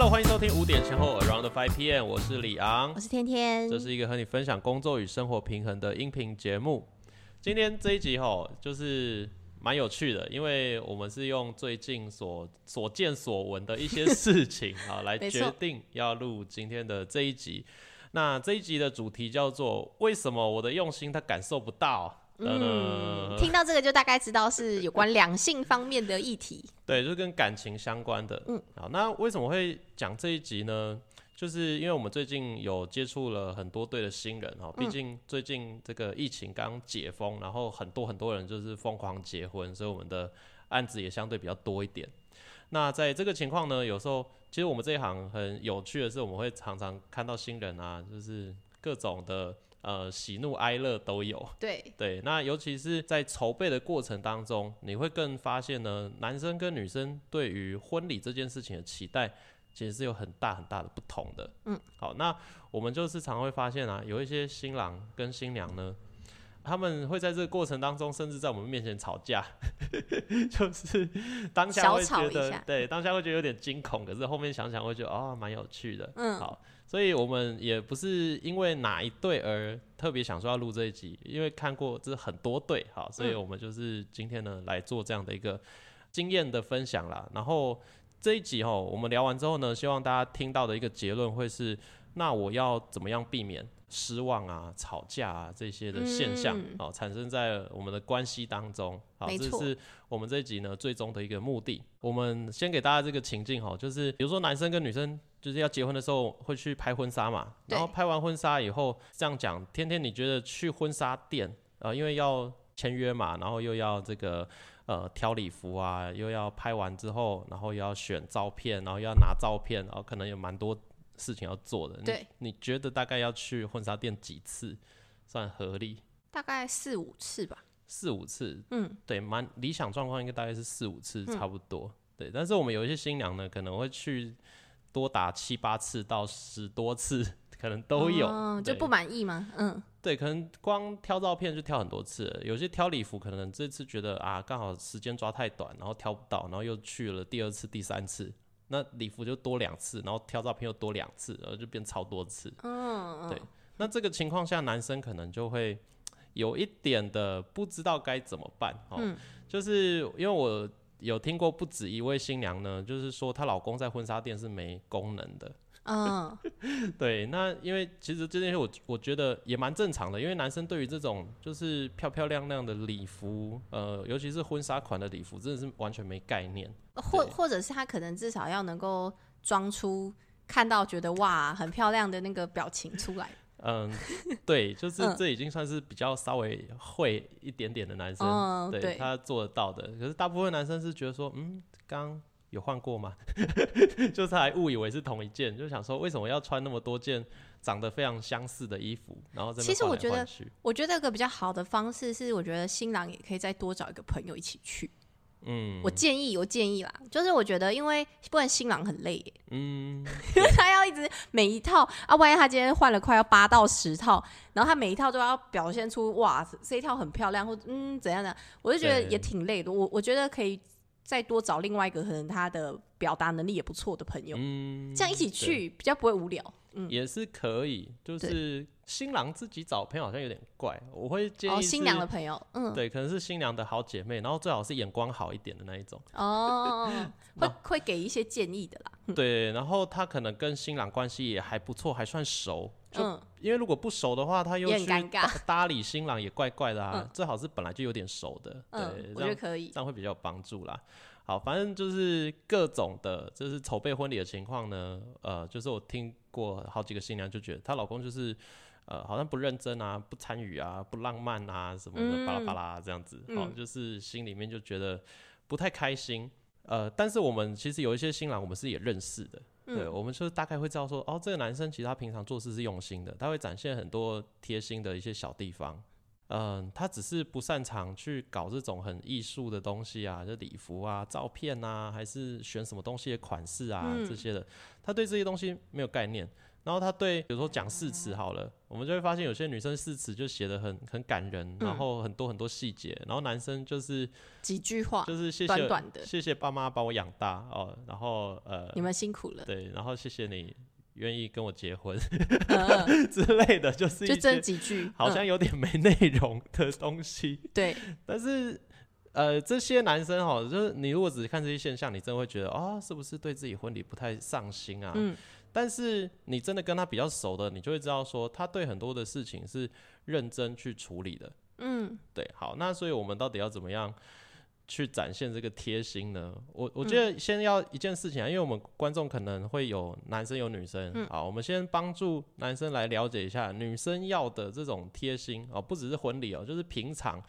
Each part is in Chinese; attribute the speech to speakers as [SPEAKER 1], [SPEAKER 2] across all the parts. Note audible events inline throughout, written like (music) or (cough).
[SPEAKER 1] Hello，欢迎收听五点前后 Around Five PM，我是李昂
[SPEAKER 2] 我，是天天，
[SPEAKER 1] 这是一个和你分享工作与生活平衡的音频节目。今天这一集吼，就是蛮有趣的，因为我们是用最近所所见所闻的一些事情 (laughs) 啊，来决定要录今天的这一集。那这一集的主题叫做“为什么我的用心他感受不到”。
[SPEAKER 2] 嗯，
[SPEAKER 1] 呃
[SPEAKER 2] 听到这个就大概知道是有关两性方面的议题。(laughs)
[SPEAKER 1] 对，就是跟感情相关的。
[SPEAKER 2] 嗯，
[SPEAKER 1] 好，那为什么会讲这一集呢？就是因为我们最近有接触了很多对的新人哈，毕
[SPEAKER 2] 嗯
[SPEAKER 1] 竟最近这个疫情刚解封，然后很多很多人就是疯狂结婚，所以我们的案子也相对比较多一点。那在这个情况呢，有时候其实我们这一行很有趣的是，我们会常常看到新人啊，就是各种的呃喜怒哀乐都有。
[SPEAKER 2] 对，
[SPEAKER 1] 对，那尤其是在筹备的过程当中，你会更发现呢，男生跟女生对于婚礼这件事情的期待，其实是有很大很大的不同的。
[SPEAKER 2] 嗯，
[SPEAKER 1] 好，那我们就是常会发现啊，有一些新郎跟新娘呢，他们会在这个过程当中，甚至在我们面前吵架，(laughs) 就是当下会觉得对，当下会觉得有点惊恐，可是后面想想会觉得哦，蛮有趣的。
[SPEAKER 2] 嗯
[SPEAKER 1] 好，所以我们也不是因为哪一对而特别想说要录这一集，因为看过这很多对，好，所以我们就是今天呢来做这样的一个经验的分享啦。然后这一集哦，我们聊完之后呢，希望大家听到的一个结论会是，那我要怎么样避免失望啊、吵架啊这些的现象
[SPEAKER 2] 嗯
[SPEAKER 1] 哦产生在我们的关系当中？好，这是我们这一集呢最终的一个目的。我们先给大家这个情境哈，就是比如说男生跟女生就是要结婚的时候会去拍婚纱嘛，然后拍完婚纱以后，这样讲，天天你觉得去婚纱店呃，因为要签约嘛，然后又要这个呃挑礼服啊，又要拍完之后，然后又要选照片，然后又要拿照片，然后可能有蛮多事情要做的。你
[SPEAKER 2] 对，
[SPEAKER 1] 你觉得大概要去婚纱店几次算合理？
[SPEAKER 2] 大概四五次吧。
[SPEAKER 1] 四五次，
[SPEAKER 2] 嗯，
[SPEAKER 1] 对，蛮理想状况应该大概是四五次
[SPEAKER 2] 嗯
[SPEAKER 1] 差不多。对，但是我们有一些新娘呢，可能会去多打七八次到十多次，(laughs) 可能都有。
[SPEAKER 2] 就不满意吗？嗯，
[SPEAKER 1] 对，可能光挑照片就挑很多次了，有些挑礼服可能这次觉得啊，刚好时间抓太短，然后挑不到，然后又去了第二次、第三次，那礼服就多两次，然后挑照片又多两次，然后就变超多次。
[SPEAKER 2] 嗯，
[SPEAKER 1] 对那这个情况下，男生可能就会有一点的不知道该怎么办哦，
[SPEAKER 2] 嗯
[SPEAKER 1] 就是因为我有听过不止一位新娘呢，就是说她老公在婚纱店是没功能的。
[SPEAKER 2] 嗯，(laughs)
[SPEAKER 1] 对，那因为其实这件事我我觉得也蛮正常的，因为男生对于这种就是漂漂亮亮的礼服，呃，尤其是婚纱款的礼服，真的是完全没概念。
[SPEAKER 2] 或或者是他可能至少要能够装出看到觉得哇很漂亮的那个表情出来。(laughs)
[SPEAKER 1] 嗯，对，就 (laughs) 是
[SPEAKER 2] 嗯
[SPEAKER 1] 这已经算是比较稍微会一点点的男生，对
[SPEAKER 2] 嗯对
[SPEAKER 1] 他做得到的。可是大部分男生是觉得说，嗯，刚有换过吗？(laughs) 就是还误以为是同一件，就想说为什么要穿那么多件长得非常相似的衣服，然后
[SPEAKER 2] 其实我觉得我觉得有个比较好的方式是，我觉得新郎也可以再多找一个朋友一起去。
[SPEAKER 1] 嗯，
[SPEAKER 2] 我建议，我建议啦，就是我觉得，因为不然新郎很累耶，
[SPEAKER 1] 嗯，(laughs)
[SPEAKER 2] 因为他要一直每一套啊，万一他今天换了快要八到十套，然后他每一套都要表现出哇这一套很漂亮，或嗯怎样的，我就觉得也挺累的。我我觉得可以再多找另外一个可能他的表达能力也不错的朋友，
[SPEAKER 1] 嗯，
[SPEAKER 2] 这样一起去比较不会无聊。嗯，
[SPEAKER 1] 也是可以，就是新郎自己找朋友好像有点怪，我会建议
[SPEAKER 2] 哦，新娘的朋友，嗯，
[SPEAKER 1] 对，可能是新娘的好姐妹，然后最好是眼光好一点的那一种。
[SPEAKER 2] 哦，(laughs) 会会给一些建议的啦。
[SPEAKER 1] 对，然后他可能跟新郎关系也还不错，还算熟。就、
[SPEAKER 2] 嗯，
[SPEAKER 1] 因为如果不熟的话，他又
[SPEAKER 2] 很
[SPEAKER 1] 去
[SPEAKER 2] 尴尬
[SPEAKER 1] 搭搭理新郎也怪怪的啊。
[SPEAKER 2] 嗯
[SPEAKER 1] 最好是本来就有点熟的，
[SPEAKER 2] 嗯
[SPEAKER 1] 对，，
[SPEAKER 2] 我觉得可以。
[SPEAKER 1] 这样会比较有帮助啦。好，反正就是各种的，就是筹备婚礼的情况呢，呃，就是我听过好几个新娘就觉得她老公就是。呃，好像不认真啊，不参与啊，不浪漫啊，什么的，
[SPEAKER 2] 嗯
[SPEAKER 1] 巴拉巴拉这样子，好、
[SPEAKER 2] 嗯
[SPEAKER 1] 就是心里面就觉得不太开心。呃，但是我们其实有一些新郎，我们是也认识的，对，
[SPEAKER 2] 嗯
[SPEAKER 1] 我们就是大概会知道说，哦，这个男生其实他平常做事是用心的，他会展现很多贴心的一些小地方。嗯，他只是不擅长去搞这种很艺术的东西啊，就礼服啊、照片啊，还是选什么东西的款式啊、
[SPEAKER 2] 嗯。
[SPEAKER 1] 这些的，他对这些东西没有概念。然后他对，比如说讲誓词好了，我们就会发现有些女生誓词就写的很很感人，然后很多很多细节，然后男生就是
[SPEAKER 2] 几句话，
[SPEAKER 1] 就是谢谢
[SPEAKER 2] 短短的
[SPEAKER 1] 谢谢爸妈把我养大哦，然后呃
[SPEAKER 2] 你们辛苦了，
[SPEAKER 1] 对，然后谢谢你愿意跟我结婚
[SPEAKER 2] 嗯 (laughs)
[SPEAKER 1] 之类的，就是
[SPEAKER 2] 就这几句，
[SPEAKER 1] 好
[SPEAKER 2] 嗯
[SPEAKER 1] 像有点没内容的东西。(laughs)
[SPEAKER 2] 对，
[SPEAKER 1] 但是，呃，这些男生哈，就是你如果只是看这些现象，你真的会觉得啊、是不是对自己婚礼不太上心啊？
[SPEAKER 2] 嗯
[SPEAKER 1] 但是你真的跟他比较熟的，你就会知道说，他对很多的事情是认真去处理的。
[SPEAKER 2] 嗯
[SPEAKER 1] 对，好，那所以我们到底要怎么样去展现这个贴心呢？我我觉
[SPEAKER 2] 嗯
[SPEAKER 1] 得先要一件事情啊，因为我们观众可能会有男生有女生，
[SPEAKER 2] 嗯。
[SPEAKER 1] 好，我们先帮助男生来了解一下女生要的这种贴心哦，不只是婚礼哦，就是平常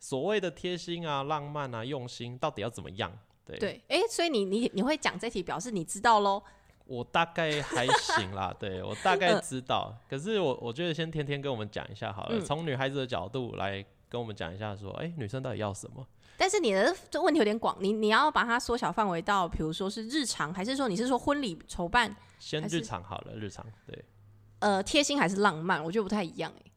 [SPEAKER 1] 所谓的贴心啊、浪漫啊、用心，到底要怎么样？对，
[SPEAKER 2] 对，哎，所以你你你会讲这题，表示你知道喽，
[SPEAKER 1] 我大概还行啦，对我大概 (laughs)
[SPEAKER 2] 嗯。
[SPEAKER 1] 知道，可是我我觉得先天天跟我们讲一下好了，
[SPEAKER 2] 嗯。
[SPEAKER 1] 从女孩子的角度来跟我们讲一下说，哎、女生到底要什么？
[SPEAKER 2] 但是你的这问题有点广，你你要把它缩小范围到，比如说是日常，还是说你是说婚礼筹办，
[SPEAKER 1] 先日常好了，日常对。
[SPEAKER 2] 呃，贴心还是浪漫？我觉得不太一样哎。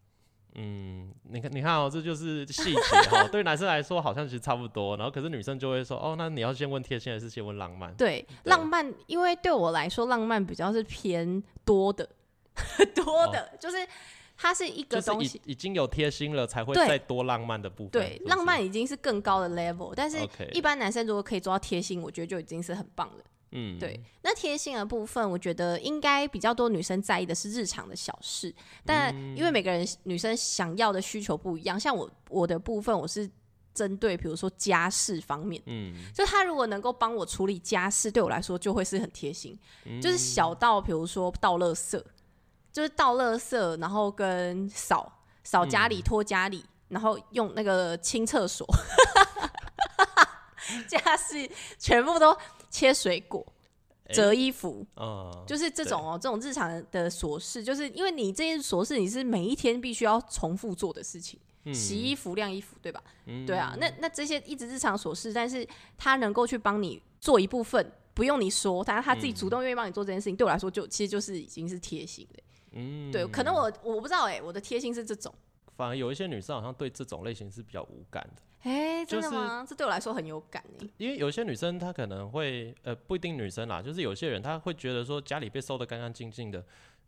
[SPEAKER 1] 嗯，你看，你看哦，这就是细节哈。(laughs) 对男生来说好像其实差不多，然后可是女生就会说，哦，那你要先问贴心还是先问浪漫？
[SPEAKER 2] 对，浪漫，因为对我来说，浪漫比较是偏多的，(laughs) 多的，就是它是一个东西。
[SPEAKER 1] 已已经有贴心了，才会再多浪漫的部分。
[SPEAKER 2] 对
[SPEAKER 1] 是，是
[SPEAKER 2] 浪漫已经是更高的 level，但是一般男生如果可以做到贴心，我觉得就已经是很棒了。
[SPEAKER 1] 嗯，
[SPEAKER 2] 对，那贴心的部分，我觉得应该比较多女生在意的是日常的小事，但
[SPEAKER 1] 嗯
[SPEAKER 2] 因为每个人女生想要的需求不一样，像我我的部分，我是针对比如说家事方面，
[SPEAKER 1] 嗯，
[SPEAKER 2] 就他如果能够帮我处理家事，对我来说就会是很贴心，
[SPEAKER 1] 嗯
[SPEAKER 2] 就是小到比如说倒垃圾，就是倒垃圾，然后跟扫扫家
[SPEAKER 1] 嗯
[SPEAKER 2] 里、拖家里，然后用那个清厕所，(laughs) 家事全部都切水果。折衣服，
[SPEAKER 1] 嗯，
[SPEAKER 2] 就是这种哦，这种日常的琐事，就是因为你这些琐事，你是每一天必须要重复做的事情，
[SPEAKER 1] 嗯
[SPEAKER 2] 洗衣服、晾衣服，对吧？对啊，那那这些一直日常琐事，但是他能够去帮你做一部分，不用你说，但是他自己主动愿意帮你做这件事情，对我来说就其实就是已经是贴心的。
[SPEAKER 1] 嗯，
[SPEAKER 2] 对，可能我我不知道哎、我的贴心是这种。
[SPEAKER 1] 反而有一些女生好像对这种类型是比较无感的。
[SPEAKER 2] 哎、真的
[SPEAKER 1] 就是
[SPEAKER 2] 吗？这对我来说很有感哎、
[SPEAKER 1] 因为有些女生她可能会，呃，不一定女生啦，就是有些人她会觉得说家里被收的干干净净的，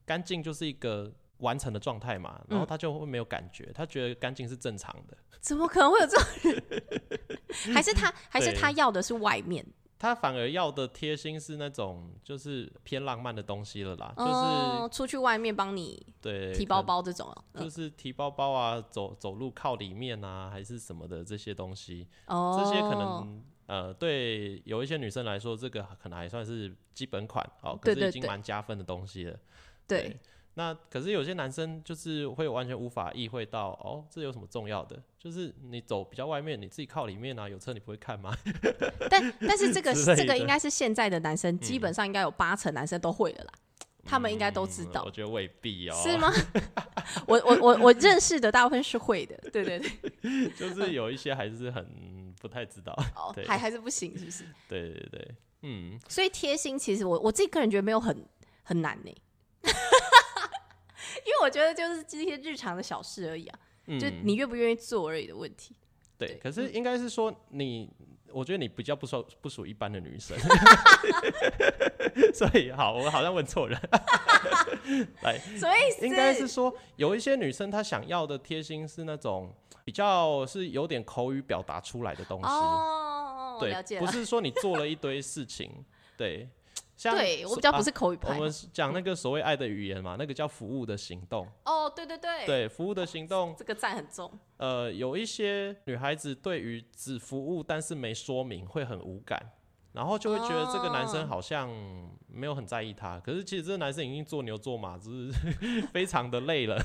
[SPEAKER 1] 干净就是一个完成的状态嘛，然后她就会没有感觉，她觉得干净是正常的。
[SPEAKER 2] 怎么可能会有这种人？(laughs) 还是他还是
[SPEAKER 1] 对
[SPEAKER 2] 他要的是外面？
[SPEAKER 1] 她反而要的贴心是那种就是偏浪漫的东西了啦，
[SPEAKER 2] 哦，出去外面帮你
[SPEAKER 1] 对
[SPEAKER 2] 提包，包这种
[SPEAKER 1] 就是提包包啊，走走路靠里面啊，还是什么的这些东西，
[SPEAKER 2] 哦，
[SPEAKER 1] 这些可能。呃，对有一些女生来说，这个可能还算是基本款哦，可是已经蛮加分的东西了。
[SPEAKER 2] 对，
[SPEAKER 1] 那可是有些男生就是会完全无法意会到，哦，这有什么重要的？就是你走比较外面，你自己靠里面啊，有车你不会看吗？
[SPEAKER 2] 但但是这个 (laughs) 这个应该是现在的男生，基本上应该有八成男生都会了啦，他们应该都知道
[SPEAKER 1] 嗯我，觉得未必哦，
[SPEAKER 2] 是？吗？(laughs) 我我我我认识的大部分是会的，对对对，(laughs)
[SPEAKER 1] 就是有一些还是很不太知道。
[SPEAKER 2] 哦，还还是不行，是不是？
[SPEAKER 1] 对对对，嗯，
[SPEAKER 2] 所以贴心，其实我我自己个人觉得没有很很难呢，因为我觉得就是这些日常的小事而已啊，
[SPEAKER 1] 嗯
[SPEAKER 2] 就你愿不愿意做而已的问题。
[SPEAKER 1] 对，
[SPEAKER 2] 对
[SPEAKER 1] 可是应该是说你，我觉得你比较不属不属一般的女生，(laughs) 所以好，我好像问错人。(laughs) 来，
[SPEAKER 2] 什么意思？
[SPEAKER 1] 应该是说有一些女生她想要的贴心是那种比较是有点口语表达出来的东西，
[SPEAKER 2] 哦，
[SPEAKER 1] 对不。是说你做了一堆事情，对，像
[SPEAKER 2] 对我比较不是
[SPEAKER 1] 啊
[SPEAKER 2] 口语派
[SPEAKER 1] 我们是讲那个所谓爱的语言嘛，那个叫服务的行动，
[SPEAKER 2] 哦，对对对，
[SPEAKER 1] 对，服务的行动，
[SPEAKER 2] 这个赞很重。
[SPEAKER 1] 呃，有一些女孩子对于只服务但是没说明会很无感，然后就会觉得这个男生
[SPEAKER 2] 哦
[SPEAKER 1] 好像没有很在意她，可是其实这个男生已经做牛做马，就是 (laughs) 非常的累了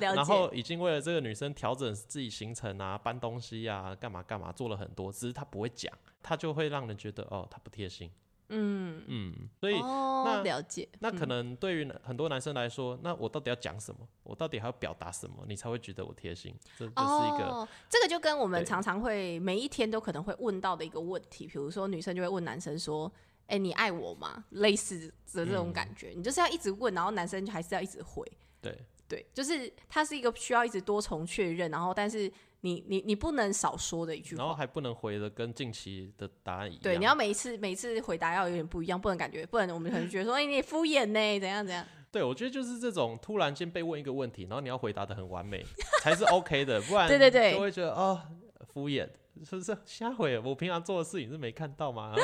[SPEAKER 1] 然。后已经为了这个女生调整自己行程啊、搬东西啊、干嘛干嘛做了很多，只是他不会讲，他就会让人觉得哦，他不贴心。
[SPEAKER 2] 嗯，
[SPEAKER 1] 嗯，所以、
[SPEAKER 2] 哦，
[SPEAKER 1] 那
[SPEAKER 2] 了解。
[SPEAKER 1] 那可能对于很多男生来说，那我到底要讲什么？我到底还要表达什么？你才会觉得我贴心？这这是一个、
[SPEAKER 2] 哦，这个就跟我们常常会每一天都可能会问到的一个问题，比如说女生就会问男生说：“哎、你爱我吗？类似的这种感觉，你就是要一直问，然后男生就还是要一直回。
[SPEAKER 1] 对，
[SPEAKER 2] 对，就是它是一个需要一直多重确认，然后但是你你你不能少说的一句话。
[SPEAKER 1] 然后还不能回的跟近期的答案一样。
[SPEAKER 2] 对，你要每一次每一次回答要有点不一样，不能感觉，不然我们可能觉得说，哎、你敷衍呢，(laughs) 怎样怎样。
[SPEAKER 1] 对，我觉得就是这种突然间被问一个问题，然后你要回答的很完美，才是 OK 的，不然 (laughs)
[SPEAKER 2] 对对对
[SPEAKER 1] 就会觉得哦敷衍，是不是瞎回？我平常做的事情是没看到吗？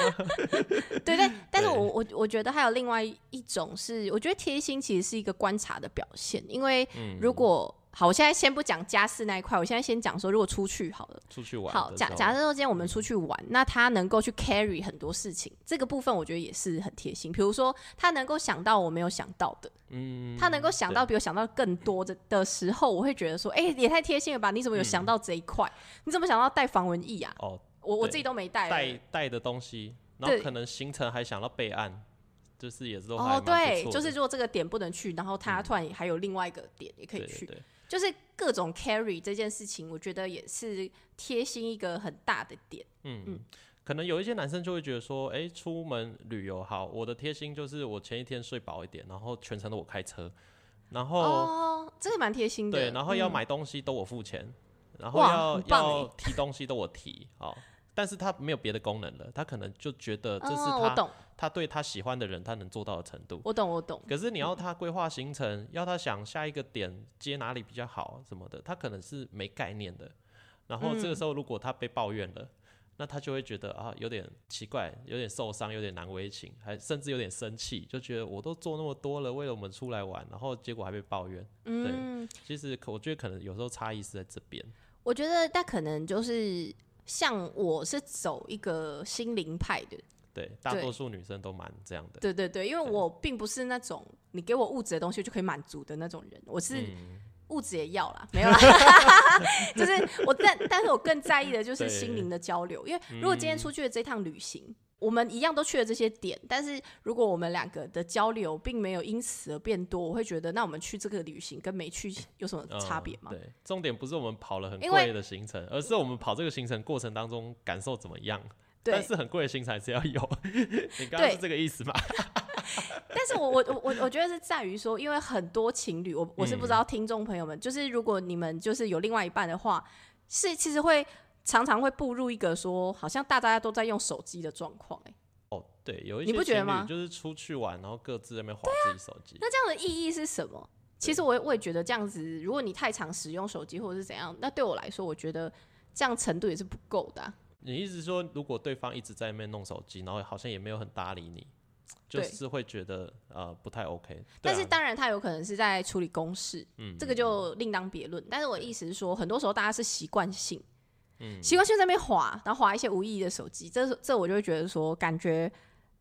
[SPEAKER 2] 对 (laughs) 对，但是我我我觉得还有另外一种是，我觉得贴心其实是一个观察的表现，因为
[SPEAKER 1] 嗯
[SPEAKER 2] 如果、好，我现在先不讲家事那一块，我现在先讲说，如果出去好了。
[SPEAKER 1] 出去玩
[SPEAKER 2] 好，假假设说今天我们出去玩，那他能够去 carry 很多事情，这个部分我觉得也是很贴心。比如说，他能够想到我没有想到的，
[SPEAKER 1] 嗯，
[SPEAKER 2] 他能够想到比我想到更多的的时候，我会觉得说，哎、也太贴心了吧？你怎么有想到这一块？你怎么想到带防蚊液啊？
[SPEAKER 1] 哦
[SPEAKER 2] 我我自己都没带
[SPEAKER 1] 带。带的东西，然后可能行程还想到备案，就是也是都
[SPEAKER 2] 哦，对，就是如果这个点不能去，然后他突然还有另外一个点也可以去，
[SPEAKER 1] 对对对
[SPEAKER 2] 就是各种 carry 这件事情，我觉得也是贴心一个很大的点。
[SPEAKER 1] 嗯，可能有一些男生就会觉得说，哎、出门旅游好，我的贴心就是我前一天睡饱一点，然后全程都我开车，然后、
[SPEAKER 2] 哦，这个蛮贴心的。
[SPEAKER 1] 对，然后要
[SPEAKER 2] 嗯
[SPEAKER 1] 买东西都我付钱，然后要要
[SPEAKER 2] 欸
[SPEAKER 1] 提东西都我提，哦。但是他没有别的功能了，他可能就觉得这是他、他对他喜欢的人他能做到的程度。
[SPEAKER 2] 我懂，我懂。
[SPEAKER 1] 可是你要他规划行程，要他想下一个点接哪里比较好什么的，他可能是没概念的。然后这个时候如果他被抱怨了，那他就会觉得啊有点奇怪，有点受伤，有点难为情，还甚至有点生气，就觉得我都做那么多了，为了我们出来玩，然后结果还被抱怨。
[SPEAKER 2] 嗯，
[SPEAKER 1] 其实可我觉得可能有时候差异是在这边。
[SPEAKER 2] 我觉得那可能就是像我是走一个心灵派的，
[SPEAKER 1] 对，大多数女生都蛮这样的。
[SPEAKER 2] 对对对，因为我并不是那种你给我物质的东西就可以满足的那种人，我是
[SPEAKER 1] 嗯，
[SPEAKER 2] 物质也要啦，没有啦，(laughs) 就是我但但是我更在意的就是心灵的交流，因为如果今天出去的这趟旅行。我们一样都去了这些点，但是如果我们两个的交流并没有因此而变多，我会觉得那我们去这个旅行跟没去有什么差别吗？
[SPEAKER 1] 嗯对，重点不是我们跑了很贵的行程，而是我们跑这个行程过程当中感受怎么样。
[SPEAKER 2] 对
[SPEAKER 1] 但是很贵的行程还是要有。(laughs) 你刚刚是这个意思吗？(laughs)
[SPEAKER 2] 但是我我我我我觉得是在于说，因为很多情侣，我我是不知道听众朋友们，就是如果你们就是有另外一半的话，是其实会常常会步入一个说，好像大家都在用手机的状况、欸，
[SPEAKER 1] 哦，对，有一
[SPEAKER 2] 你
[SPEAKER 1] 些情侣
[SPEAKER 2] 不觉得吗
[SPEAKER 1] 就是出去玩，然后各自在那边划自己手机。
[SPEAKER 2] 那这样的意义是什么？其实我也我也觉得这样子，如果你太常使用手机或者是怎样，那对我来说，我觉得这样程度也是不够的啊、
[SPEAKER 1] 你意思是说，如果对方一直在那边弄手机，然后好像也没有很搭理你，就是会觉得呃不太 OK 对
[SPEAKER 2] 但
[SPEAKER 1] 啊。
[SPEAKER 2] 是当然，他有可能是在处理公事，
[SPEAKER 1] 嗯
[SPEAKER 2] 这个就另当别论。但是我的意思是说，很多时候大家是习惯性，习惯性在那边划，然后划一些无意义的手机，这这我就会觉得说，感觉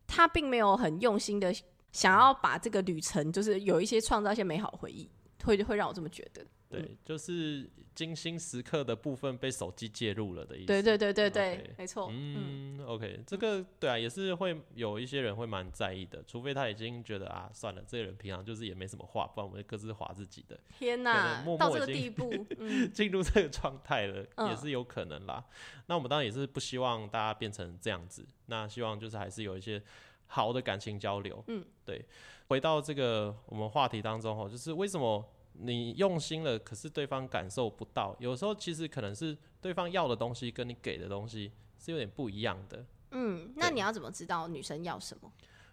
[SPEAKER 2] 他并没有很用心的想要把这个旅程，就是有一些创造一些美好回忆，会会让我这么觉得。
[SPEAKER 1] 对，就是精心时刻的部分被手机介入了的意思。
[SPEAKER 2] 对对对对对没错。嗯，
[SPEAKER 1] 嗯，OK，这个对啊，也是会有一些人会蛮在意的，除非他已经觉得啊，算了，这个人平常就是也没什么话，不然我们各自划自己的，
[SPEAKER 2] 天
[SPEAKER 1] 可
[SPEAKER 2] 哪到这个地步，(laughs) 嗯，(laughs)
[SPEAKER 1] 进入这个状态了，也
[SPEAKER 2] 嗯
[SPEAKER 1] 是有可能啦。那我们当然也是不希望大家变成这样子，那希望就是还是有一些好的感情交流。
[SPEAKER 2] 嗯，
[SPEAKER 1] 对。回到这个我们话题当中哦，就是为什么你用心了，可是对方感受不到？有时候其实可能是对方要的东西跟你给的东西是有点不一样的。
[SPEAKER 2] 嗯，那你要怎么知道女生要什么？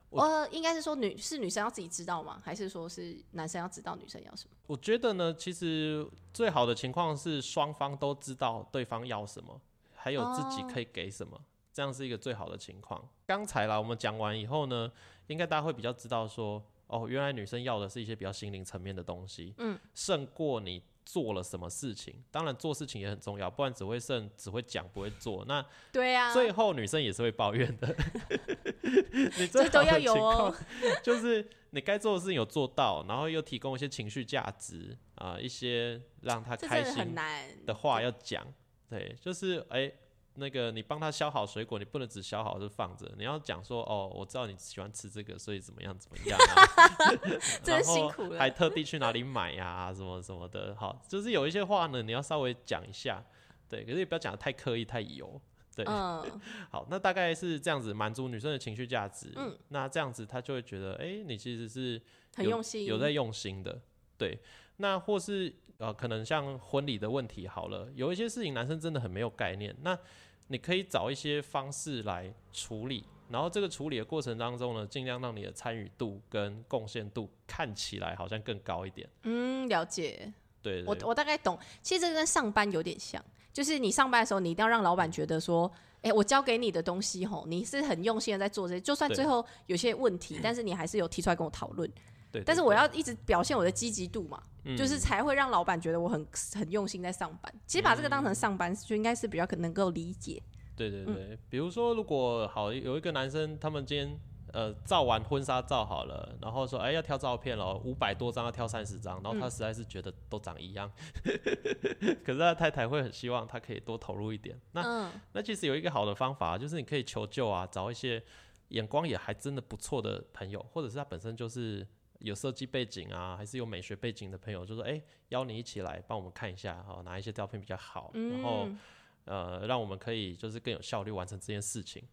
[SPEAKER 1] 我
[SPEAKER 2] 呃，应该是说女是女生要自己知道吗？还是说是男生要知道女生要什么？
[SPEAKER 1] 我觉得呢，其实最好的情况是双方都知道对方要什么，还有自己
[SPEAKER 2] 哦
[SPEAKER 1] 可以给什么，这样是一个最好的情况。刚才啦，我们讲完以后呢，应该大家会比较知道说，哦，原来女生要的是一些比较心灵层面的东西，
[SPEAKER 2] 嗯，
[SPEAKER 1] 胜过你做了什么事情。当然，做事情也很重要，不然只会剩只会讲不会做，那
[SPEAKER 2] 对啊，
[SPEAKER 1] 最后女生也是会抱怨的。(laughs) 你最
[SPEAKER 2] 这都要有哦
[SPEAKER 1] 就是你该做的事情有做到，然后又提供一些情绪价值啊、一些让她开心
[SPEAKER 2] 难
[SPEAKER 1] 的话要讲。对，就是哎、那个你帮他削好水果，你不能只削好就放着，你要讲说哦，我知道你喜欢吃这个，所以怎么样怎么样啊，(laughs)
[SPEAKER 2] 真辛苦了
[SPEAKER 1] 还特地去哪里买呀、什么什么的。好，就是有一些话呢，你要稍微讲一下，对，可是也不要讲的太刻意太油。对，
[SPEAKER 2] 嗯，(laughs)
[SPEAKER 1] 好，那大概是这样子满足女生的情绪价值。
[SPEAKER 2] 嗯，
[SPEAKER 1] 那这样子她就会觉得，哎、你其实是有
[SPEAKER 2] 很用心，
[SPEAKER 1] 有在用心的。对，那或是呃，可能像婚礼的问题好了，有一些事情男生真的很没有概念，那你可以找一些方式来处理。然后这个处理的过程当中呢，尽量让你的参与度跟贡献度看起来好像更高一点。
[SPEAKER 2] 嗯，了解。
[SPEAKER 1] 对对
[SPEAKER 2] 我我大概懂，其实这跟上班有点像，就是你上班的时候，你一定要让老板觉得说，哎、我交给你的东西吼，你是很用心的在做这些，就算最后有些问题，但是你还是有提出来跟我讨论，
[SPEAKER 1] 对，
[SPEAKER 2] 但是我要一直表现我的积极度嘛，
[SPEAKER 1] 嗯
[SPEAKER 2] 就是才会让老板觉得我很很用心在上班。其实把这个当成上班，就应该是比较可能够理解。
[SPEAKER 1] 对对
[SPEAKER 2] 嗯
[SPEAKER 1] 对，比如说，如果好有一个男生，他们今天呃照完婚纱照好了，然后说哎要挑照片了，五百多张要挑三十张，然后他
[SPEAKER 2] 嗯
[SPEAKER 1] 实在是觉得都长一样，(laughs) 可是他太太会很希望他可以多投入一点。那
[SPEAKER 2] 嗯
[SPEAKER 1] 那其实有一个好的方法，就是你可以求救啊，找一些眼光也还真的不错的朋友，或者是他本身就是有设计背景啊，还是有美学背景的朋友，就说哎、邀你一起来帮我们看一下哈，哪一些照片比较好，然后。
[SPEAKER 2] 嗯
[SPEAKER 1] 呃，让我们可以就是更有效率完成这件事情。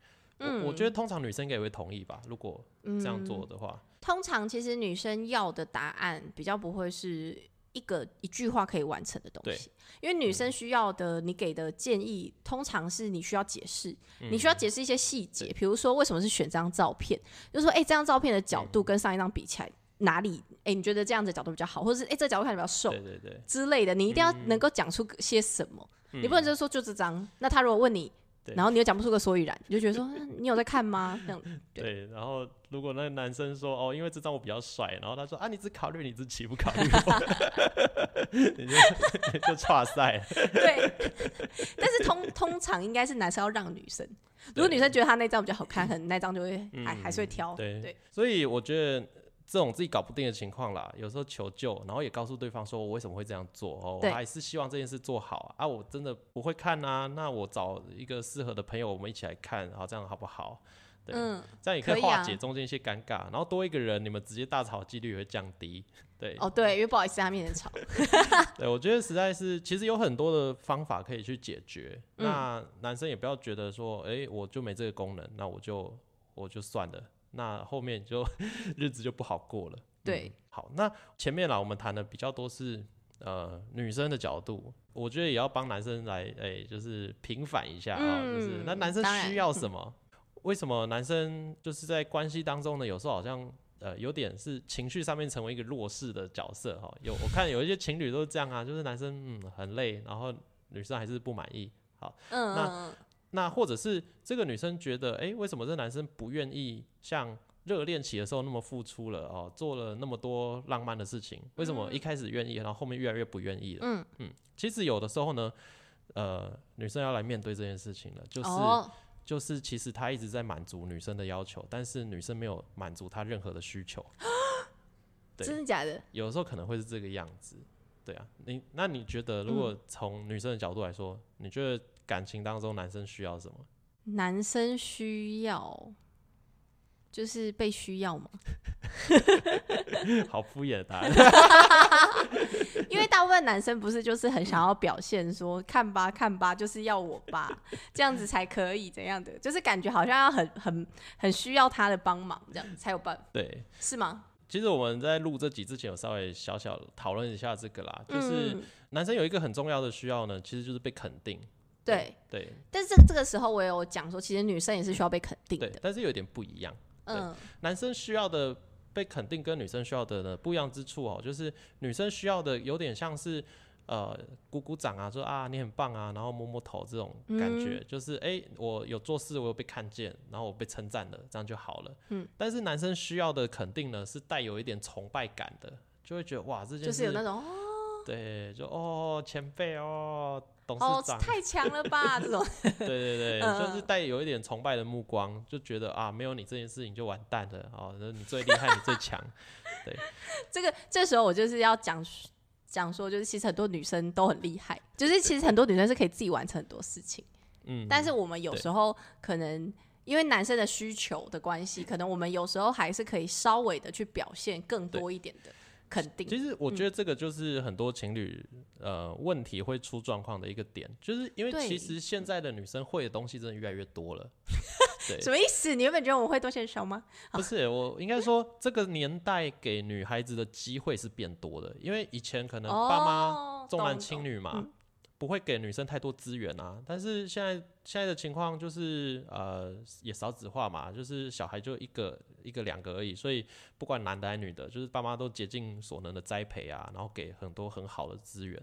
[SPEAKER 2] 嗯
[SPEAKER 1] 我我觉得通常女生应该也会同意吧，如果这样做的话。
[SPEAKER 2] 通常其实女生要的答案比较不会是一个一句话可以完成的东西，因为女生需要的你给的建议，通常是你需要解释，
[SPEAKER 1] 嗯
[SPEAKER 2] 你需要解释一些细节，比如说为什么是选这张照片，就是说哎、诶这张照片的角
[SPEAKER 1] 嗯
[SPEAKER 2] 度跟上一张比起来。哪里？哎、你觉得这样子的角度比较好，或者是哎、诶这角度看起来比较瘦
[SPEAKER 1] 对对对，
[SPEAKER 2] 之类的，你一定要
[SPEAKER 1] 嗯
[SPEAKER 2] 能够讲出些什么，你不能就是说就这张。那他如果问你，然后你又讲不出个所以然，你就觉得说嗯你有在看吗？这样 (laughs) 对
[SPEAKER 1] 对。然后如果那个男生说哦，因为这张我比较帅，然后他说啊，你只考虑你自己，不考虑我，(laughs) 你就就差赛了。(laughs)
[SPEAKER 2] 对，但是通通常应该是男生要让女生，如果女生觉得她那张比较好看，可能那张就会还、还是会挑。
[SPEAKER 1] 嗯对
[SPEAKER 2] 对，
[SPEAKER 1] 所以我觉得这种自己搞不定的情况啦，有时候求救，然后也告诉对方说我为什么会这样做哦，我还是希望这件事做好啊，啊我真的不会看啊，那我找一个适合的朋友，我们一起来看，好这样好不好？对，
[SPEAKER 2] 嗯，
[SPEAKER 1] 这样也可以化解中间一些尴尬，然后多一个人，你们直接大吵几率也会降低。对，
[SPEAKER 2] 哦对，因为不好意思在他面前吵。(laughs)
[SPEAKER 1] 对，我觉得实在是，其实有很多的方法可以去解决。
[SPEAKER 2] 嗯
[SPEAKER 1] 那男生也不要觉得说，哎、我就没这个功能，那我就我就算了，那后面就 (laughs) 日子就不好过了。
[SPEAKER 2] 对
[SPEAKER 1] 嗯好，那前面啦，我们谈的比较多是呃女生的角度，我觉得也要帮男生来，哎、就是平反一下啊、就是
[SPEAKER 2] 嗯
[SPEAKER 1] 那男生需要什么？(laughs) 为什么男生就是在关系当中呢？有时候好像呃有点是情绪上面成为一个弱势的角色哈。有我看有一些情侣都是这样啊，就是男生嗯很累，然后女生还是不满意。
[SPEAKER 2] 嗯
[SPEAKER 1] 那
[SPEAKER 2] 嗯
[SPEAKER 1] 那或者是这个女生觉得，哎、为什么这男生不愿意像热恋期的时候那么付出了哦，做了那么多浪漫的事情？为什么一开始愿意，然后后面越来越不愿意了？
[SPEAKER 2] 嗯
[SPEAKER 1] 嗯，其实有的时候呢，呃，女生要来面对这件事情了，就是、
[SPEAKER 2] 哦，
[SPEAKER 1] 就是其实他一直在满足女生的要求，但是女生没有满足他任何的需求，(gasps) 对
[SPEAKER 2] 真的假的？
[SPEAKER 1] 有的时候可能会是这个样子。对啊，你那你觉得，如果从女生的角度来说，你觉得感情当中男生需要什么？
[SPEAKER 2] 男生需要就是被需要嘛？(laughs)
[SPEAKER 1] 好敷衍的答案。(laughs)
[SPEAKER 2] 因为大部分男生不是就是很想要表现说看吧看吧，就是要我吧，这样子才可以怎样的，就是感觉好像要很很很需要他的帮忙，这样才有办法，
[SPEAKER 1] 对，
[SPEAKER 2] 是吗？
[SPEAKER 1] 其实我们在录这集之前有稍微小小讨论一下这个啦，就是
[SPEAKER 2] 嗯
[SPEAKER 1] 男生有一个很重要的需要呢，其实就是被肯定。
[SPEAKER 2] 对，
[SPEAKER 1] 对
[SPEAKER 2] 但是这这个时候我有讲说，其实女生也是需要被肯定的，，
[SPEAKER 1] 对但是有点不一样。
[SPEAKER 2] 嗯。
[SPEAKER 1] 男生需要的被肯定跟女生需要的呢不一样之处哦，就是女生需要的有点像是呃鼓鼓掌啊，说啊你很棒啊，然后摸摸头这种感
[SPEAKER 2] 嗯。
[SPEAKER 1] 觉，就是哎、诶我有做事，我有被看见，然后我被称赞了，这样就好了。
[SPEAKER 2] 嗯，
[SPEAKER 1] 但是男生需要的肯定呢是带有一点崇拜感的，就会觉得哇这件事
[SPEAKER 2] 就是有那种
[SPEAKER 1] 对，就哦前辈哦董
[SPEAKER 2] 哦
[SPEAKER 1] 事长，
[SPEAKER 2] 太强了吧 (laughs) 这种，
[SPEAKER 1] 对对对，
[SPEAKER 2] 嗯
[SPEAKER 1] 就是带有一点崇拜的目光，就觉得啊，没有你这件事情就完蛋了哦，(laughs) 你最厉害，你最强。(laughs)
[SPEAKER 2] 对这个这时候我就是要讲讲说，就是其实很多女生都很厉害，就是其实很多女生是可以自己完成很多事情，
[SPEAKER 1] 嗯，
[SPEAKER 2] 但是我们有时候可能。因为男生的需求的关系，可能我们有时候还是可以稍微的去表现更多一点的。肯定。
[SPEAKER 1] 其实我觉得这个就是很多情侣呃问题会出状况的一个点，就是因为其实现在的女生会的东西真的越来越多了。(laughs) 对，
[SPEAKER 2] 什么意思？你原本觉得我们会多些少吗？(laughs)
[SPEAKER 1] 不是我应该说这个年代给女孩子的机会是变多的，因为以前可能爸妈
[SPEAKER 2] 哦，
[SPEAKER 1] 重男轻女嘛，
[SPEAKER 2] 嗯
[SPEAKER 1] 不会给女生太多资源啊。但是现在现在的情况就是呃也少子化嘛，就是小孩就一个一个两个而已，所以不管男的还是女的，就是爸妈都竭尽所能的栽培啊，然后给很多很好的资源。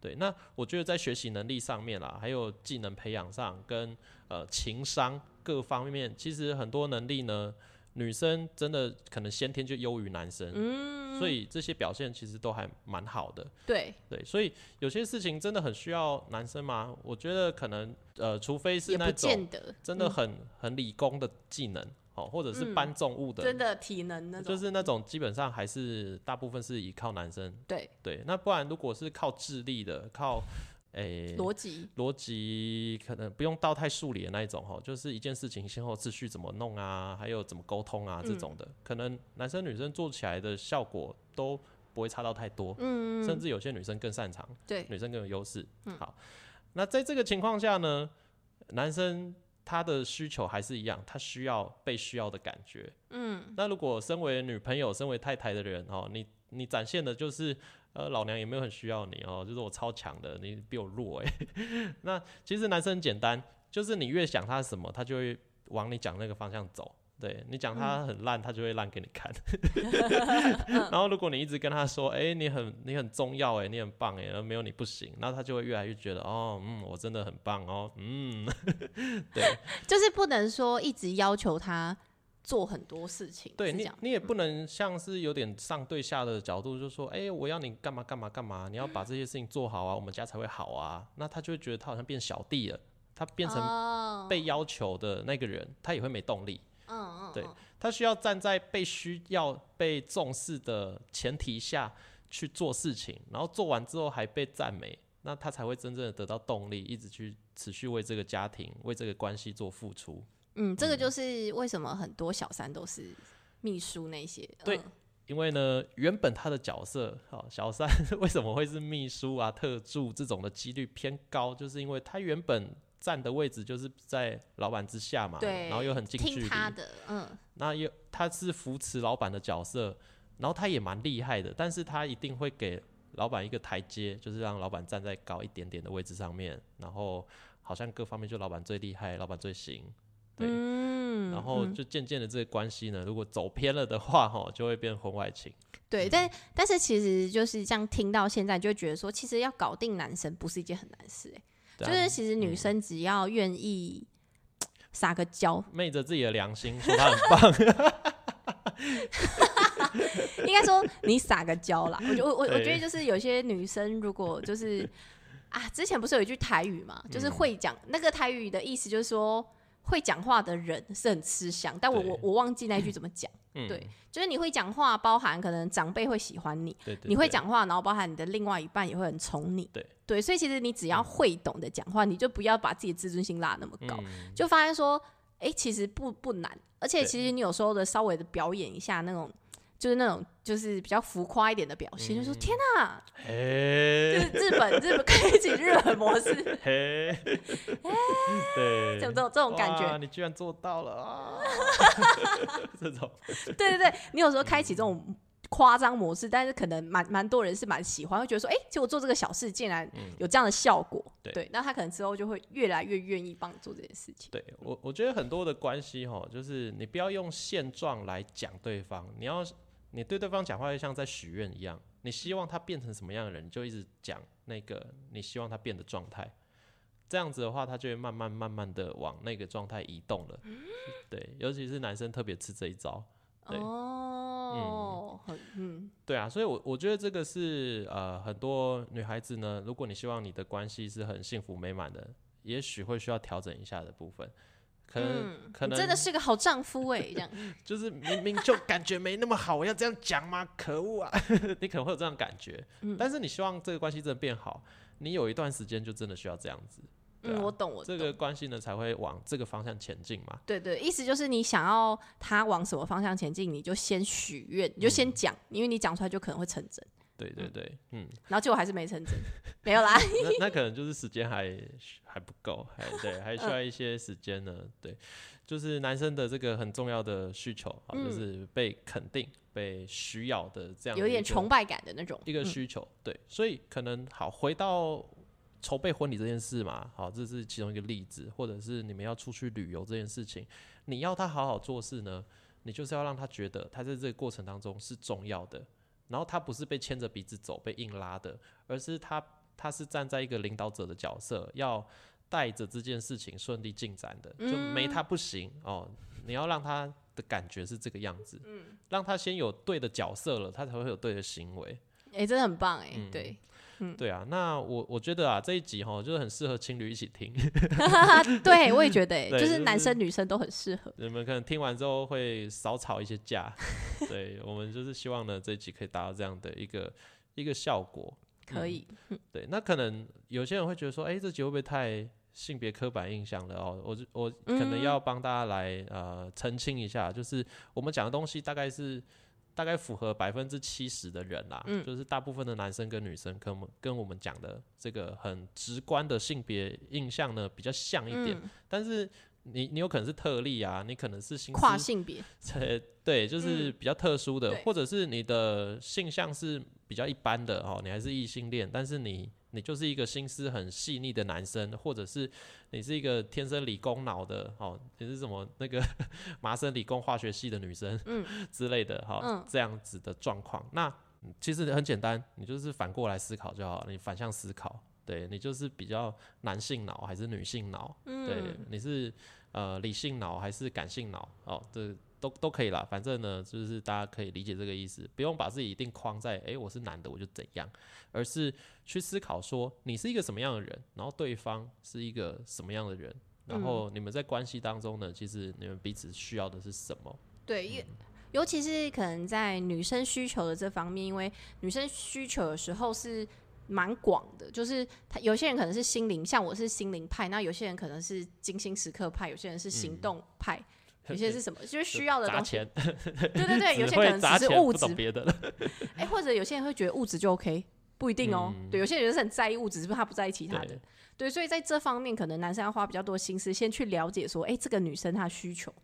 [SPEAKER 1] 对，那我觉得在学习能力上面啦，还有技能培养上，跟呃情商各方面，其实很多能力呢，女生真的可能先天就优于男生，
[SPEAKER 2] 嗯，
[SPEAKER 1] 所以这些表现其实都还蛮好的。
[SPEAKER 2] 对，
[SPEAKER 1] 对，所以有些事情真的很需要男生吗？我觉得可能呃，除非是那种真的很、很理工的技能哦，或者是
[SPEAKER 2] 嗯。
[SPEAKER 1] 搬重物的，
[SPEAKER 2] 真的体能那种，
[SPEAKER 1] 就是那种基本上还是大部分是依靠男生。
[SPEAKER 2] 对。
[SPEAKER 1] 对，那不然如果是靠智力的，靠诶。
[SPEAKER 2] 逻辑，
[SPEAKER 1] 逻辑可能不用到太数理的那一种哈，就是一件事情先后次序怎么弄啊，还有怎么沟通啊这种的，可能男生女生做起来的效果都不会差到太多，
[SPEAKER 2] 嗯，
[SPEAKER 1] 甚至有些女生更擅长。
[SPEAKER 2] 对，
[SPEAKER 1] 女生更有优势。好，那在这个情况下呢，男生他的需求还是一样，他需要被需要的感觉。
[SPEAKER 2] 嗯，
[SPEAKER 1] 那如果身为女朋友、身为太太的人哦，你你展现的就是。呃，老娘也没有很需要你哦，就是我超强的，你比我弱哎。(laughs) 那其实男生很简单，就是你越想他什么，他就会往你讲那个方向走。对你讲他很烂，他就会烂给你看。(laughs) 然后如果你一直跟他说，哎、你很你很重要哎，你很棒哎，而没有你不行，然后他就会越来越觉得，哦，嗯，我真的很棒哦，嗯，(laughs) 对
[SPEAKER 2] 就是不能说一直要求他做很多事情，
[SPEAKER 1] 对，你你也不能像是有点上对下的角度，就说，哎、我要你干嘛干嘛干嘛，你要把这些事情做好啊，我们家才会好啊。那他就会觉得他好像变小弟了，他变成
[SPEAKER 2] 哦
[SPEAKER 1] 被要求的那个人，他也会没动力。
[SPEAKER 2] 嗯嗯，
[SPEAKER 1] 对
[SPEAKER 2] 嗯
[SPEAKER 1] 他需要站在被需要、被重视的前提下去做事情，然后做完之后还被赞美，那他才会真正的得到动力，一直去持续为这个家庭、为这个关系做付出。
[SPEAKER 2] 嗯，这个就是为什么很多小三都是秘书那些，
[SPEAKER 1] 对
[SPEAKER 2] 嗯。
[SPEAKER 1] 因为呢，原本他的角色，好小三 (laughs) 为什么会是秘书啊、特助这种的几率偏高，就是因为他原本站的位置就是在老板之下嘛，
[SPEAKER 2] 对，
[SPEAKER 1] 然后又很近距离，
[SPEAKER 2] 听他的，嗯，
[SPEAKER 1] 那又他是扶持老板的角色，然后他也蛮厉害的，但是他一定会给老板一个台阶，就是让老板站在高一点点的位置上面，然后好像各方面就老板最厉害，老板最行，对，
[SPEAKER 2] 嗯，
[SPEAKER 1] 然后
[SPEAKER 2] 嗯。
[SPEAKER 1] 就渐渐的这个关系呢，如果走偏了的话，哈，就会变婚外情。
[SPEAKER 2] 对，但但是其实就是这样听到现在，就会觉得说，其实要搞定男生不是一件很难事、欸，
[SPEAKER 1] 对啊
[SPEAKER 2] 就是其实女生只要愿意撒个娇，
[SPEAKER 1] 昧着自己的良心说他很棒，(laughs)
[SPEAKER 2] 应该说你撒个娇啦。我觉我我我觉得就是有些女生如果就是啊，之前不是有一句台语嘛，
[SPEAKER 1] 嗯
[SPEAKER 2] 就是会讲、那个台语的意思就是说会讲话的人是很吃香，但我我我忘记那句怎么讲。
[SPEAKER 1] 嗯，
[SPEAKER 2] 对就是你会讲话，包含可能长辈会喜欢你，
[SPEAKER 1] 对对，
[SPEAKER 2] 你会，讲话，然后包含你的另外一半也会很宠你。
[SPEAKER 1] 对
[SPEAKER 2] 对，所以其实你只要会懂得讲话，你就不要把自己的自尊心拉那么高，
[SPEAKER 1] 嗯，
[SPEAKER 2] 就发现说，哎、其实不不难，而且其实你有时候的稍微的表演一下那种。就是那种，就是比较浮夸一点的表
[SPEAKER 1] 嗯
[SPEAKER 2] 现，就说天哪，就是，(laughs) 日本日 (laughs) 本开启日本模式，
[SPEAKER 1] 嘿，(laughs) 对，
[SPEAKER 2] 这种这种这种感觉，
[SPEAKER 1] 你居然做到了啊！这种，
[SPEAKER 2] 对对对，你有时候开启这种夸张模式，但是可能蛮蛮多人是蛮喜欢，会觉得说，哎、其实我做这个小事竟然
[SPEAKER 1] 嗯。
[SPEAKER 2] 有这样的效果，
[SPEAKER 1] 对
[SPEAKER 2] 那他可能之后就会越来越愿意帮你做这件事情。
[SPEAKER 1] 对我，我觉得很多的关系哈，就是你不要用现状来讲对方，你要你对对方讲话，就像在许愿一样，你希望他变成什么样的人，你就一直讲那个你希望他变的状态。这样子的话，他就会慢慢慢慢的往那个状态移动了。对，尤其是男生特别吃这一招。对
[SPEAKER 2] 嗯，
[SPEAKER 1] 对啊，所以我，我觉得这个是呃，很多女孩子呢，如果你希望你的关系是很幸福美满的，也许会需要调整一下的部分。可能、
[SPEAKER 2] 嗯
[SPEAKER 1] 可能
[SPEAKER 2] 真的是个好丈夫哎，这样，(laughs)
[SPEAKER 1] 就是明明就感觉没那么好，我要这样讲吗？可恶啊！(laughs) 你可能会有这样感觉，
[SPEAKER 2] 嗯
[SPEAKER 1] 但是你希望这个关系真的变好，你有一段时间就真的需要这样子。
[SPEAKER 2] 嗯，我懂，我懂。
[SPEAKER 1] 这个关系呢才会往这个方向前进嘛。
[SPEAKER 2] 对对，意思就是你想要他往什么方向前进，你就先许愿，你就先讲，因为你讲出来就可能会成真，
[SPEAKER 1] 对对对，嗯，
[SPEAKER 2] 然后结果还是没成真，(laughs) 没有啦。
[SPEAKER 1] 那那可能就是时间还还不够，还 (laughs) 对，还需要一些时间呢。对，就是男生的这个很重要的需求啊，就是被肯定、被需要的这样
[SPEAKER 2] 有一点崇拜感的那种。
[SPEAKER 1] 一个需求。对，所以可能好回到筹备婚礼这件事嘛，好，这是其中一个例子，或者是你们要出去旅游这件事情，你要他好好做事呢，你就是要让他觉得他在这个过程当中是重要的，然后他不是被牵着鼻子走、被硬拉的，而是他他是站在一个领导者的角色，要带着这件事情顺利进展的，就没他不行哦。你要让他的感觉是这个样子，让他先有对的角色了，他才会有对的行为。
[SPEAKER 2] 哎、真的很棒哎、
[SPEAKER 1] 嗯
[SPEAKER 2] 对，
[SPEAKER 1] 对啊，那我我觉得啊，这一集哈就是很适合情侣一起听。(laughs)
[SPEAKER 2] 对我也觉得、欸，(laughs) 就是男生女生都很适合。
[SPEAKER 1] 你们可能听完之后会少吵一些架。对我们就是希望呢，这一集可以达到这样的一个一个效果。
[SPEAKER 2] 可以，
[SPEAKER 1] 对，那可能有些人会觉得说，哎、这集会不会太性别刻板印象了哦？我就我可能要帮大家来呃澄清一下，就是我们讲的东西大概是大概符合百分之七十的人啦，就是大部分的男生跟女生跟我们跟我们讲的这个很直观的性别印象呢比较像一点，但是。你你有可能是特例啊，你可能是心
[SPEAKER 2] 跨性别，
[SPEAKER 1] 呃，对，就是比较特殊的，
[SPEAKER 2] 对。
[SPEAKER 1] 或者是你的性向是比较一般的哦，你还是异性恋，但是你你就是一个心思很细腻的男生，或者是你是一个天生理工脑的哦，你是什么那个 (laughs) 麻省理工化学系的女生，嗯之类的哈、
[SPEAKER 2] 嗯
[SPEAKER 1] 这样子的状况，那其实很简单，你就是反过来思考就好了，你反向思考。对你就是比较男性脑还是女性脑？对，你是呃理性脑还是感性脑？哦，这都都可以啦，反正呢，就是大家可以理解这个意思，不用把自己一定框在诶，我是男的我就怎样，而是去思考说你是一个什么样的人，然后对方是一个什么样的人，然后你们在关系当中呢，其实你们彼此需要的是什么？
[SPEAKER 2] 对，因为尤其是可能在女生需求的这方面，因为女生需求的时候是蛮广的，就是他有些人可能是心灵，像我是心灵派，那有些人可能是精心时刻派，有些人是行动派。有些是什么？(laughs) 就是需要的东西。(laughs) 对对对，有些可能只是物质
[SPEAKER 1] 别的了。(laughs)
[SPEAKER 2] 哎、或者有些人会觉得物质就 OK，不一定哦、
[SPEAKER 1] 嗯
[SPEAKER 2] 对，有些人是很在意物质，是不是他不在意其他的
[SPEAKER 1] 对。
[SPEAKER 2] 对，所以在这方面，可能男生要花比较多心思，先去了解说，哎、这个女生她的需求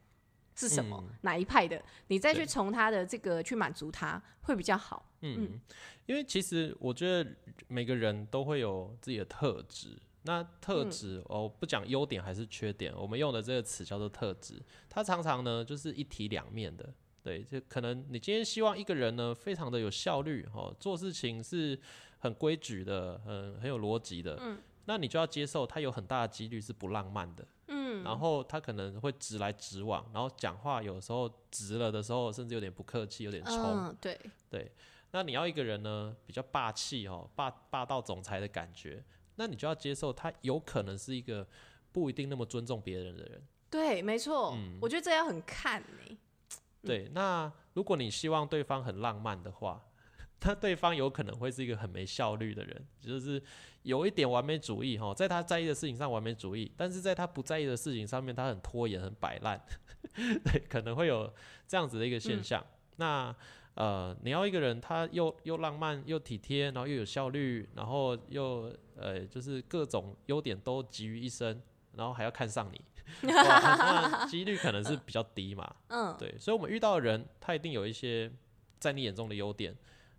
[SPEAKER 2] 是什么，哪一派的，你再去
[SPEAKER 1] 对
[SPEAKER 2] 从她的这个去满足她，会比较好。
[SPEAKER 1] 嗯，因为其实我觉得每个人都会有自己的特质。那特质、哦，不讲优点还是缺点，我们用的这个词叫做特质。它常常呢就是一体两面的。对，就可能你今天希望一个人呢非常的有效率，哦，做事情是很规矩的，很很有逻辑的。嗯，那你就要接受他有很大的几率是不浪漫的。嗯，然后他可能会直来直往，然后讲话有时候直了的时候，甚至有点不客气，有点冲。
[SPEAKER 2] 嗯，对，
[SPEAKER 1] 对，那你要一个人呢比较霸气哦，霸霸道总裁的感觉，那你就要接受他有可能是一个不一定那么尊重别人的人。
[SPEAKER 2] 对，没错。
[SPEAKER 1] 嗯
[SPEAKER 2] 我觉得这要很看呢、
[SPEAKER 1] 对，那如果你希望对方很浪漫的话，那对方有可能会是一个很没效率的人，就是有一点完美主义哈，在他在意的事情上完美主义，但是在他不在意的事情上面，他很拖延、很摆烂，(laughs) 对，可能会有这样子的一个现象。那呃，你要一个人他又又浪漫又体贴，然后又有效率，然后又呃就是各种优点都集于一身，然后还要看上你，(laughs) 那几率可能是比较低嘛。
[SPEAKER 2] 嗯，
[SPEAKER 1] 对，所以我们遇到的人，他一定有一些在你眼中的优点。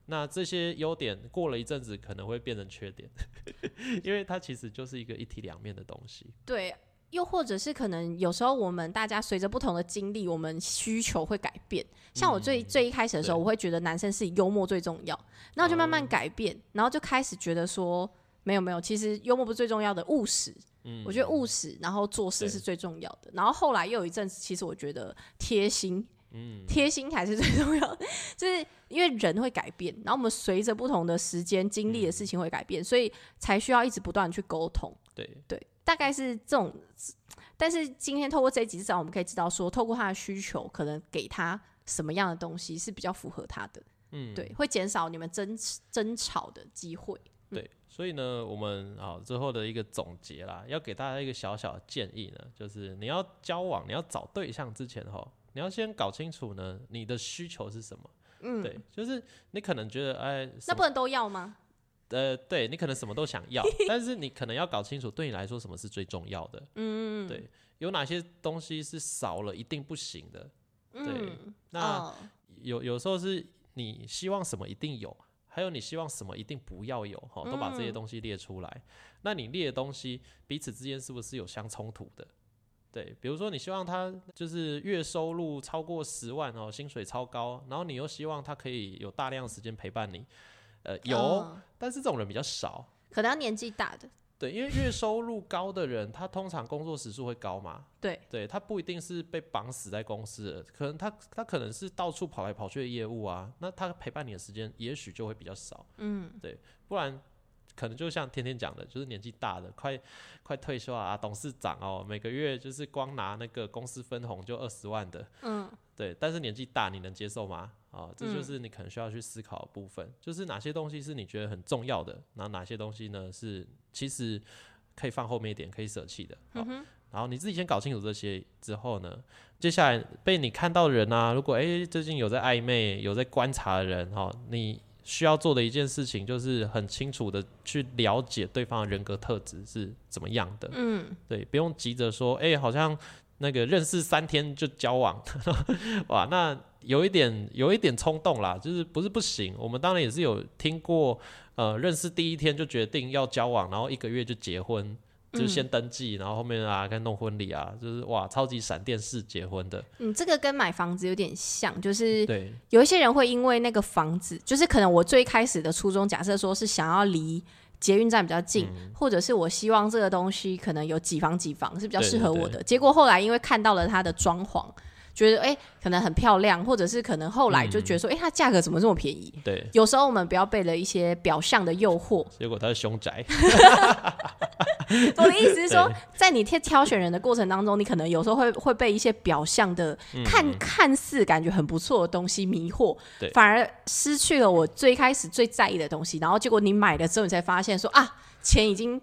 [SPEAKER 1] 那这些优点过了一阵子可能会变成缺点，(laughs) 因为它其实就是一个一体两面的东西。
[SPEAKER 2] 对。又或者是可能有时候我们大家随着不同的经历，我们需求会改变。像我最、最一开始的时候，我会觉得男生是以幽默最重要，然后就慢慢
[SPEAKER 1] 哦。
[SPEAKER 2] 改变，然后就开始觉得说没有没有，其实幽默不是最重要的，务实。我觉得务实，然后做事是最重要的。然后后来又有一阵子，其实我觉得贴心，
[SPEAKER 1] 嗯，
[SPEAKER 2] 贴心才是最重要的，就是因为人会改变，然后我们随着不同的时间经历的事情会改变，所以才需要一直不断地去沟通。
[SPEAKER 1] 对，
[SPEAKER 2] 对，大概是这种。但是今天透过这一集，至少我们可以知道说，透过他的需求，可能给他什么样的东西是比较符合他的。
[SPEAKER 1] 嗯，
[SPEAKER 2] 对，会减少你们争争吵的机会。
[SPEAKER 1] 对，所以呢，我们啊最后的一个总结啦，要给大家一个小小的建议呢，就是你要交往，你要找对象之前哈，你要先搞清楚呢你的需求是什么。
[SPEAKER 2] 嗯，
[SPEAKER 1] 对，就是你可能觉得哎，
[SPEAKER 2] 那不能都要吗？
[SPEAKER 1] 呃，对你可能什么都想要，(laughs) 但是你可能要搞清楚对你来说什么是最重要的。
[SPEAKER 2] 嗯，
[SPEAKER 1] 对，有哪些东西是少了一定不行的。
[SPEAKER 2] 嗯，
[SPEAKER 1] 那
[SPEAKER 2] 哦
[SPEAKER 1] 有有时候是你希望什么一定有，还有你希望什么一定不要有，哈，都把这些
[SPEAKER 2] 嗯
[SPEAKER 1] 东西列出来。那你列的东西彼此之间是不是有相冲突的？对，比如说你希望他就是月收入超过十万哦，薪水超高，然后你又希望他可以有大量时间陪伴你，呃，有，
[SPEAKER 2] 嗯
[SPEAKER 1] 但是这种人比较少。
[SPEAKER 2] 可能要年纪大的，
[SPEAKER 1] 对，因为月收入高的人，他通常工作时数会高嘛，
[SPEAKER 2] 对，
[SPEAKER 1] 对他不一定是被绑死在公司的，可能他他可能是到处跑来跑去的业务啊，那他陪伴你的时间也许就会比较少，
[SPEAKER 2] 嗯，
[SPEAKER 1] 对，不然可能就像天天讲的，就是年纪大的，快快退休啊，董事长哦，每个月就是光拿那个公司分红就二十万的，
[SPEAKER 2] 嗯，
[SPEAKER 1] 对，但是年纪大你能接受吗？啊、这就
[SPEAKER 2] 嗯
[SPEAKER 1] 是你可能需要去思考的部分，就是哪些东西是你觉得很重要的，然后哪些东西呢是其实可以放后面一点，可以舍弃的。好、然后你自己先搞清楚这些之后呢，接下来被你看到的人啊，如果诶最近有在暧昧、有在观察的人，哈、你需要做的一件事情就是很清楚的去了解对方的人格特质是怎么样的。
[SPEAKER 2] 嗯，
[SPEAKER 1] 对，不用急着说，哎、好像那个认识三天就交往，(laughs) 哇，那有一点有一点冲动啦，就是不是不行。我们当然也是有听过，呃，认识第一天就决定要交往，然后一个月就结婚，就先登记，然后后面啊跟弄婚礼啊，就是哇，超级闪电式结婚的，
[SPEAKER 2] 嗯，这个跟买房子有点像，就是
[SPEAKER 1] 对，
[SPEAKER 2] 有一些人会因为那个房子，就是可能我最开始的初衷，假设说是想要离捷运站比较近，
[SPEAKER 1] 嗯
[SPEAKER 2] 或者是我希望这个东西可能有几房几房是比较适合我的。结果后来因为看到了它的装潢，觉得哎、诶可能很漂亮，或者是可能后来就觉得说，哎、它价格怎么这么便宜？
[SPEAKER 1] 对，
[SPEAKER 2] 有时候我们不要被了一些表象的诱惑。
[SPEAKER 1] 结果它是凶宅，(laughs)
[SPEAKER 2] 我的意思是说，在你挑挑选人的过程当中，你可能有时候会会被一些表象的看、看似感觉很不错的东西迷惑
[SPEAKER 1] 对，
[SPEAKER 2] 反而失去了我最开始最在意的东西。然后结果你买了之后，你才发现说啊，钱已经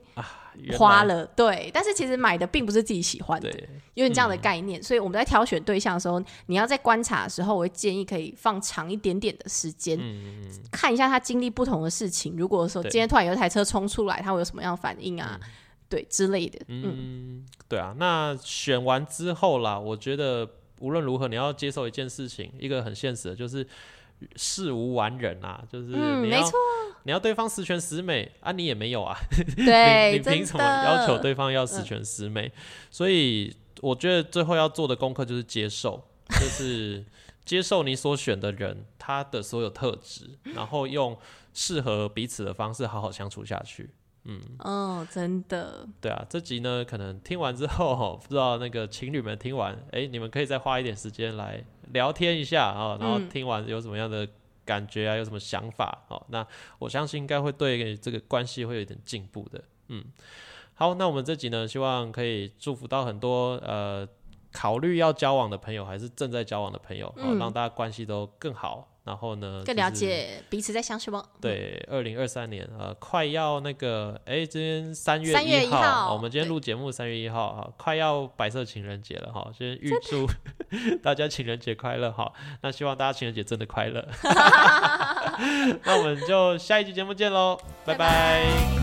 [SPEAKER 2] 花，了，对。但是其实买的并不是自己喜欢的，
[SPEAKER 1] 对，
[SPEAKER 2] 有点这样的概念。所以我们在挑选对象的时候，你要在观察的时候，我会建议可以放长一点点的时间，看一下他经历不同的事情。如果说今天突然有一台车冲出来，他会有什么样的反应啊？对之类的，嗯，
[SPEAKER 1] 嗯，对啊，那选完之后啦，我觉得无论如何，你要接受一件事情，一个很现实的，就是事无完人啊，就是
[SPEAKER 2] 嗯没
[SPEAKER 1] 你要、你要对方十全十美啊，你也没有啊，(laughs)
[SPEAKER 2] 对，
[SPEAKER 1] 你你凭什么要求？对方要十全十美？所以我觉得最后要做的功课就是接受，就是接受你所选的人他的所有特质，然后用适合彼此的方式好好相处下去。
[SPEAKER 2] 嗯，哦真的，
[SPEAKER 1] 对啊，这集呢，可能听完之后，吼不知道那个情侣们听完，哎、你们可以再花一点时间来聊天一下啊、然后
[SPEAKER 2] 嗯
[SPEAKER 1] 听完有什么样的感觉啊，有什么想法？哦，那我相信应该会对这个关系会有一点进步的。嗯，好，那我们这集呢，希望可以祝福到很多呃考虑要交往的朋友，还是正在交往的朋友，哦，
[SPEAKER 2] 嗯
[SPEAKER 1] 让大家关系都更好。然后呢，
[SPEAKER 2] 更了
[SPEAKER 1] 就是
[SPEAKER 2] 解彼此在想什么。
[SPEAKER 1] 对，二零二三年呃，快要那个，哎，今天三月
[SPEAKER 2] 三月
[SPEAKER 1] 一号
[SPEAKER 2] ，1号
[SPEAKER 1] 我们今天
[SPEAKER 2] 对
[SPEAKER 1] 录节目三月一号哈，快要白色情人节了哈，先预祝 (laughs) 大家情人节快乐哈。那希望大家情人节真的快乐。(laughs) 那我们就下一期节目见喽，拜
[SPEAKER 2] 拜拜